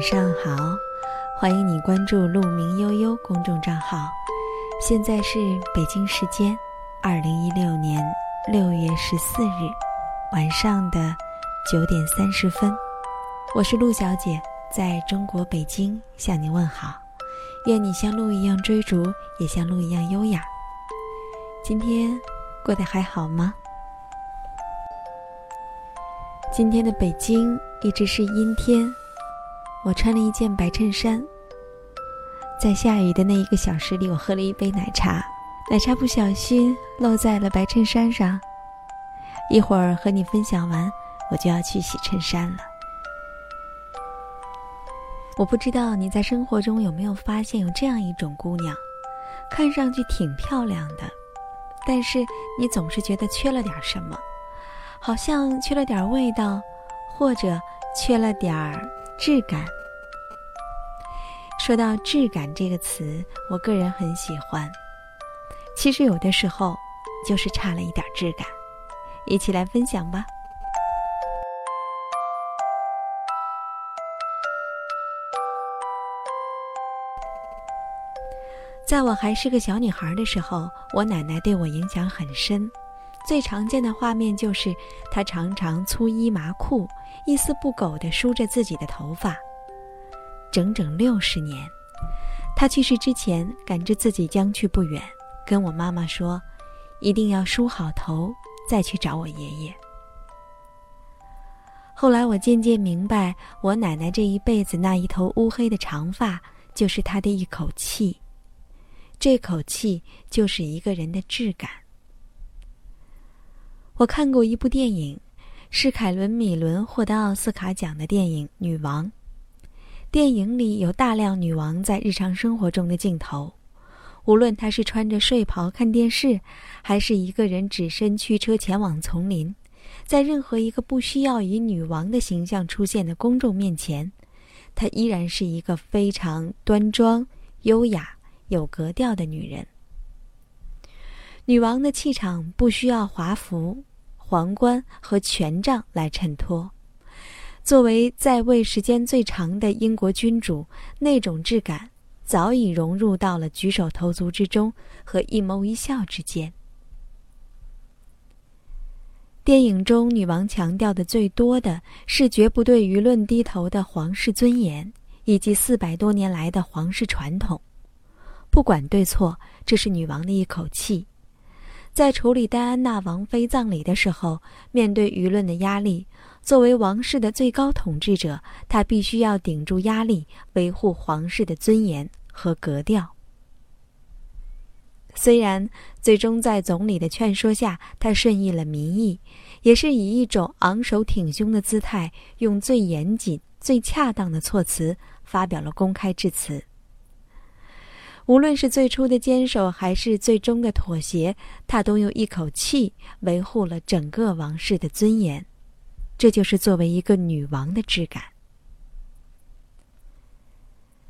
晚上好，欢迎你关注“鹿鸣悠悠”公众账号。现在是北京时间二零一六年六月十四日晚上的九点三十分，我是陆小姐，在中国北京向你问好。愿你像鹿一样追逐，也像鹿一样优雅。今天过得还好吗？今天的北京一直是阴天。我穿了一件白衬衫，在下雨的那一个小时里，我喝了一杯奶茶，奶茶不小心漏在了白衬衫上。一会儿和你分享完，我就要去洗衬衫了。我不知道你在生活中有没有发现有这样一种姑娘，看上去挺漂亮的，但是你总是觉得缺了点什么，好像缺了点味道，或者缺了点儿。质感。说到“质感”这个词，我个人很喜欢。其实有的时候，就是差了一点质感。一起来分享吧。在我还是个小女孩的时候，我奶奶对我影响很深。最常见的画面就是，她常常粗衣麻裤。一丝不苟地梳着自己的头发，整整六十年。他去世之前，感知自己将去不远，跟我妈妈说：“一定要梳好头，再去找我爷爷。”后来我渐渐明白，我奶奶这一辈子那一头乌黑的长发，就是她的一口气。这口气就是一个人的质感。我看过一部电影。是凯伦·米伦获得奥斯卡奖的电影《女王》。电影里有大量女王在日常生活中的镜头，无论她是穿着睡袍看电视，还是一个人只身驱车前往丛林，在任何一个不需要以女王的形象出现的公众面前，她依然是一个非常端庄、优雅、有格调的女人。女王的气场不需要华服。皇冠和权杖来衬托，作为在位时间最长的英国君主，那种质感早已融入到了举手投足之中和一眸一笑之间。电影中，女王强调的最多的是绝不对舆论低头的皇室尊严，以及四百多年来的皇室传统。不管对错，这是女王的一口气。在处理戴安娜王妃葬礼的时候，面对舆论的压力，作为王室的最高统治者，他必须要顶住压力，维护皇室的尊严和格调。虽然最终在总理的劝说下，他顺应了民意，也是以一种昂首挺胸的姿态，用最严谨、最恰当的措辞发表了公开致辞。无论是最初的坚守，还是最终的妥协，他都用一口气维护了整个王室的尊严。这就是作为一个女王的质感。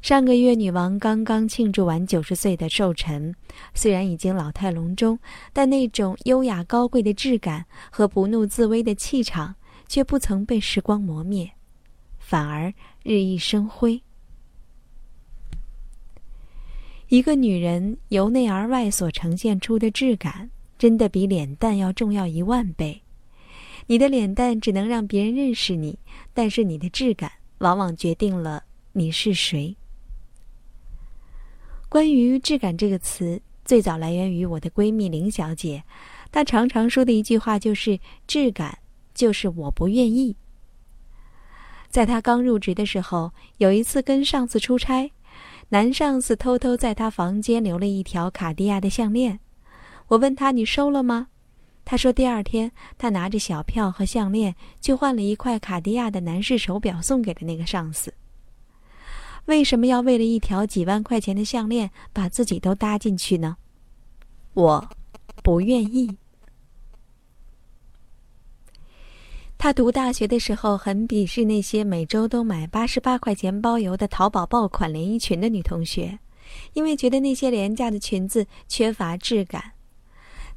上个月，女王刚刚庆祝完九十岁的寿辰，虽然已经老态龙钟，但那种优雅高贵的质感和不怒自威的气场，却不曾被时光磨灭，反而日益生辉。一个女人由内而外所呈现出的质感，真的比脸蛋要重要一万倍。你的脸蛋只能让别人认识你，但是你的质感往往决定了你是谁。关于“质感”这个词，最早来源于我的闺蜜林小姐，她常常说的一句话就是：“质感就是我不愿意。”在她刚入职的时候，有一次跟上司出差。男上司偷偷在他房间留了一条卡地亚的项链，我问他：“你收了吗？”他说：“第二天，他拿着小票和项链去换了一块卡地亚的男士手表，送给了那个上司。”为什么要为了一条几万块钱的项链把自己都搭进去呢？我不愿意。他读大学的时候很鄙视那些每周都买八十八块钱包邮的淘宝爆款连衣裙的女同学，因为觉得那些廉价的裙子缺乏质感。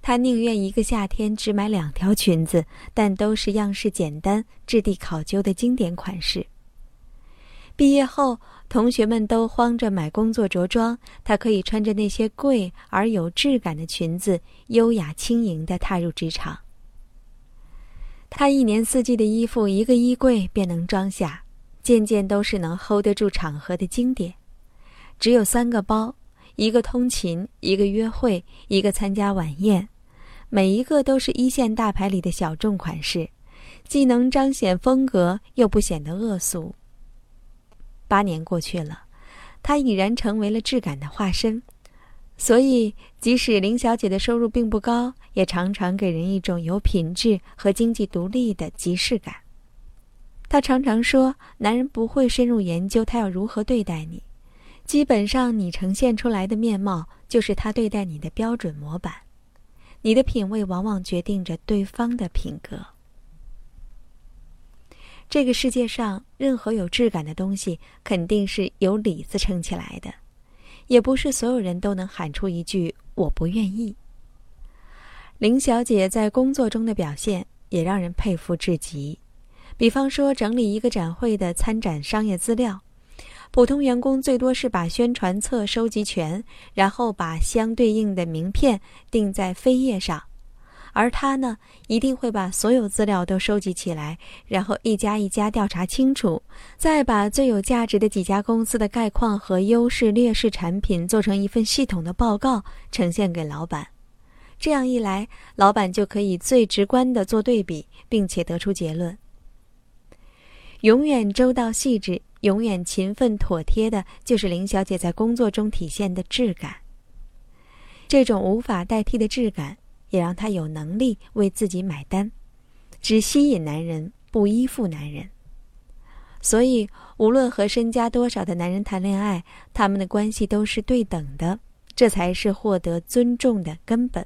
他宁愿一个夏天只买两条裙子，但都是样式简单、质地考究的经典款式。毕业后，同学们都慌着买工作着装，她可以穿着那些贵而有质感的裙子，优雅轻盈地踏入职场。她一年四季的衣服，一个衣柜便能装下，件件都是能 hold 得住场合的经典。只有三个包：一个通勤，一个约会，一个参加晚宴。每一个都是一线大牌里的小众款式，既能彰显风格，又不显得恶俗。八年过去了，她已然成为了质感的化身，所以即使林小姐的收入并不高，也常常给人一种有品质和经济独立的即视感。她常常说：“男人不会深入研究他要如何对待你，基本上你呈现出来的面貌就是他对待你的标准模板。你的品味往往决定着对方的品格。”这个世界上，任何有质感的东西，肯定是有里子撑起来的，也不是所有人都能喊出一句“我不愿意”。林小姐在工作中的表现也让人佩服至极。比方说，整理一个展会的参展商业资料，普通员工最多是把宣传册收集全，然后把相对应的名片定在扉页上。而他呢，一定会把所有资料都收集起来，然后一家一家调查清楚，再把最有价值的几家公司的概况和优势劣势产品做成一份系统的报告，呈现给老板。这样一来，老板就可以最直观的做对比，并且得出结论。永远周到细致，永远勤奋妥帖的，就是林小姐在工作中体现的质感。这种无法代替的质感。也让他有能力为自己买单，只吸引男人，不依附男人。所以，无论和身家多少的男人谈恋爱，他们的关系都是对等的，这才是获得尊重的根本。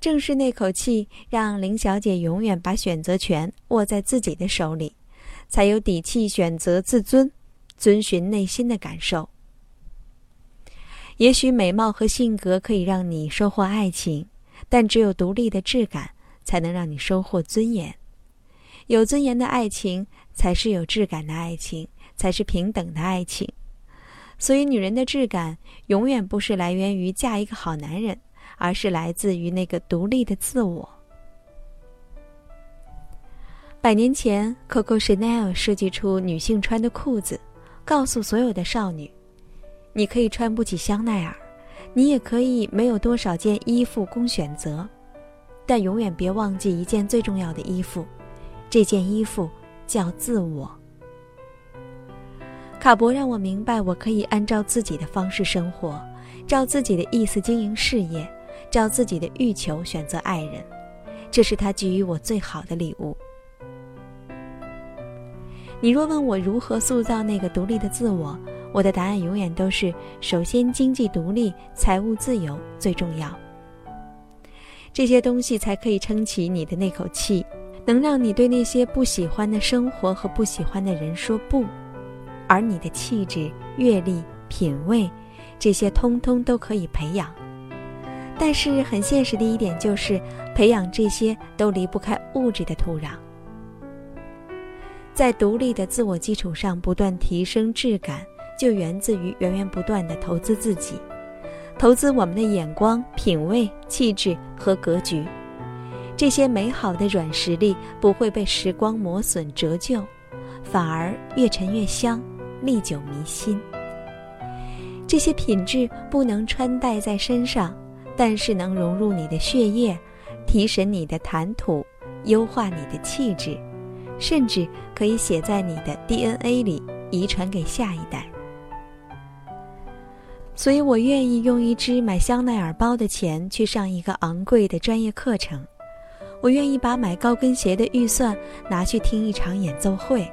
正是那口气，让林小姐永远把选择权握在自己的手里，才有底气选择自尊，遵循内心的感受。也许美貌和性格可以让你收获爱情。但只有独立的质感，才能让你收获尊严。有尊严的爱情，才是有质感的爱情，才是平等的爱情。所以，女人的质感永远不是来源于嫁一个好男人，而是来自于那个独立的自我。百年前，Coco Chanel 设计出女性穿的裤子，告诉所有的少女：你可以穿不起香奈儿。你也可以没有多少件衣服供选择，但永远别忘记一件最重要的衣服，这件衣服叫自我。卡博让我明白，我可以按照自己的方式生活，照自己的意思经营事业，照自己的欲求选择爱人，这是他给予我最好的礼物。你若问我如何塑造那个独立的自我？我的答案永远都是：首先，经济独立、财务自由最重要。这些东西才可以撑起你的那口气，能让你对那些不喜欢的生活和不喜欢的人说不。而你的气质、阅历、品味，这些通通都可以培养。但是很现实的一点就是，培养这些都离不开物质的土壤。在独立的自我基础上不断提升质感。就源自于源源不断的投资自己，投资我们的眼光、品味、气质和格局。这些美好的软实力不会被时光磨损折旧，反而越陈越香，历久弥新。这些品质不能穿戴在身上，但是能融入你的血液，提神你的谈吐，优化你的气质，甚至可以写在你的 DNA 里，遗传给下一代。所以我愿意用一支买香奈儿包的钱去上一个昂贵的专业课程，我愿意把买高跟鞋的预算拿去听一场演奏会，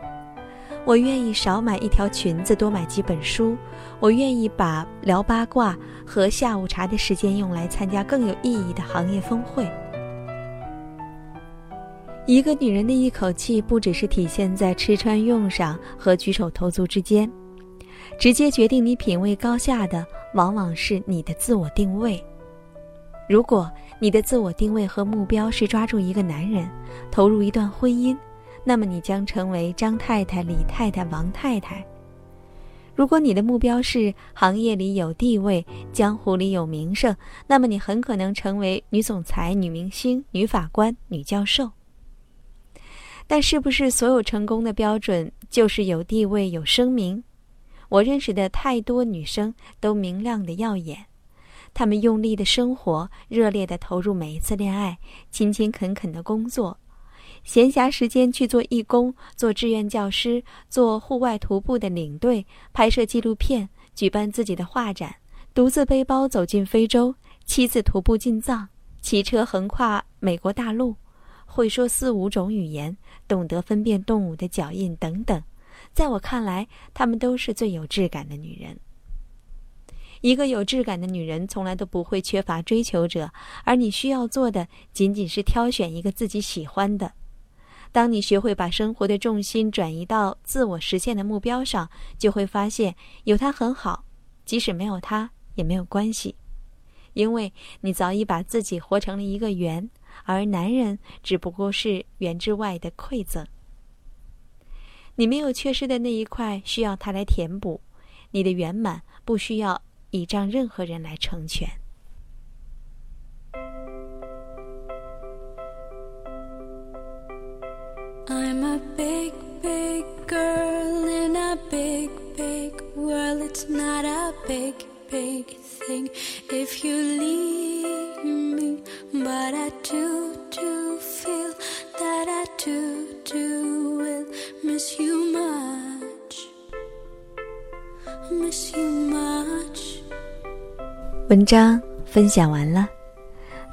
我愿意少买一条裙子多买几本书，我愿意把聊八卦和下午茶的时间用来参加更有意义的行业峰会。一个女人的一口气，不只是体现在吃穿用上和举手投足之间。直接决定你品味高下的，往往是你的自我定位。如果你的自我定位和目标是抓住一个男人，投入一段婚姻，那么你将成为张太太、李太太、王太太。如果你的目标是行业里有地位、江湖里有名声，那么你很可能成为女总裁、女明星、女法官、女教授。但是不是所有成功的标准就是有地位、有声名？我认识的太多女生都明亮的耀眼，她们用力的生活，热烈的投入每一次恋爱，勤勤恳恳的工作。闲暇时间去做义工，做志愿教师，做户外徒步的领队，拍摄纪录片，举办自己的画展，独自背包走进非洲，妻子徒步进藏，骑车横跨美国大陆，会说四五种语言，懂得分辨动物的脚印等等。在我看来，她们都是最有质感的女人。一个有质感的女人从来都不会缺乏追求者，而你需要做的仅仅是挑选一个自己喜欢的。当你学会把生活的重心转移到自我实现的目标上，就会发现有他很好，即使没有他也没有关系，因为你早已把自己活成了一个圆，而男人只不过是圆之外的馈赠。你没有缺失的那一块，需要他来填补；你的圆满不需要倚仗任何人来成全。I'm a big, big girl in a big, big world. It's not a big, big thing if you leave me. But I do, do feel 文章分享完了。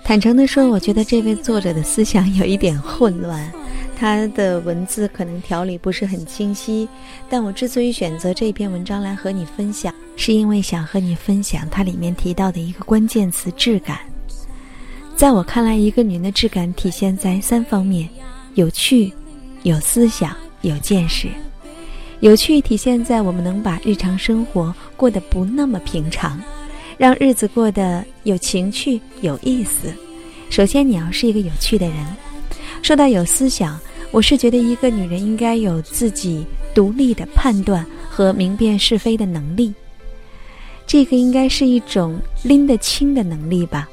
坦诚的说，我觉得这位作者的思想有一点混乱。他的文字可能条理不是很清晰，但我之所以选择这篇文章来和你分享，是因为想和你分享它里面提到的一个关键词——质感。在我看来，一个女人的质感体现在三方面：有趣、有思想、有见识。有趣体现在我们能把日常生活过得不那么平常，让日子过得有情趣、有意思。首先，你要是一个有趣的人。说到有思想。我是觉得一个女人应该有自己独立的判断和明辨是非的能力，这个应该是一种拎得清的能力吧。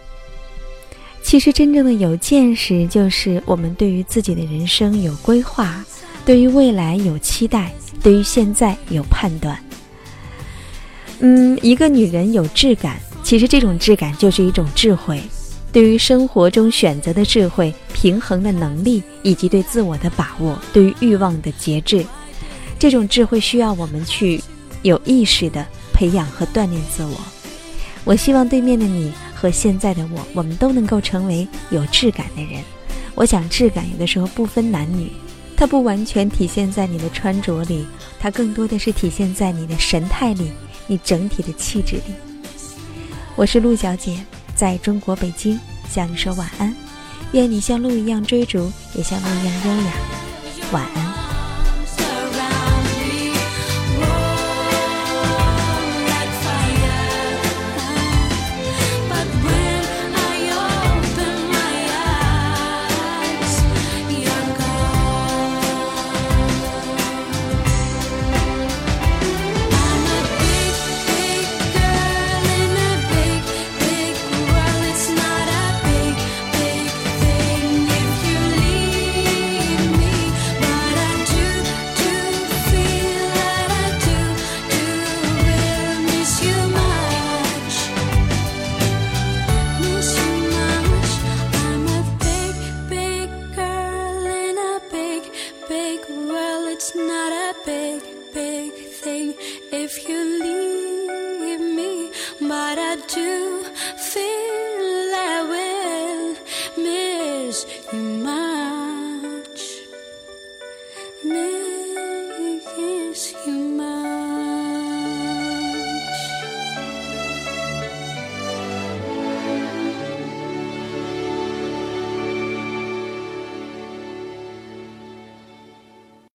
其实真正的有见识，就是我们对于自己的人生有规划，对于未来有期待，对于现在有判断。嗯，一个女人有质感，其实这种质感就是一种智慧。对于生活中选择的智慧、平衡的能力，以及对自我的把握，对于欲望的节制，这种智慧需要我们去有意识的培养和锻炼自我。我希望对面的你和现在的我，我们都能够成为有质感的人。我想，质感有的时候不分男女，它不完全体现在你的穿着里，它更多的是体现在你的神态里，你整体的气质里。我是陆小姐。在中国北京，向你说晚安，愿你像鹿一样追逐，也像鹿一样优雅。晚安。if you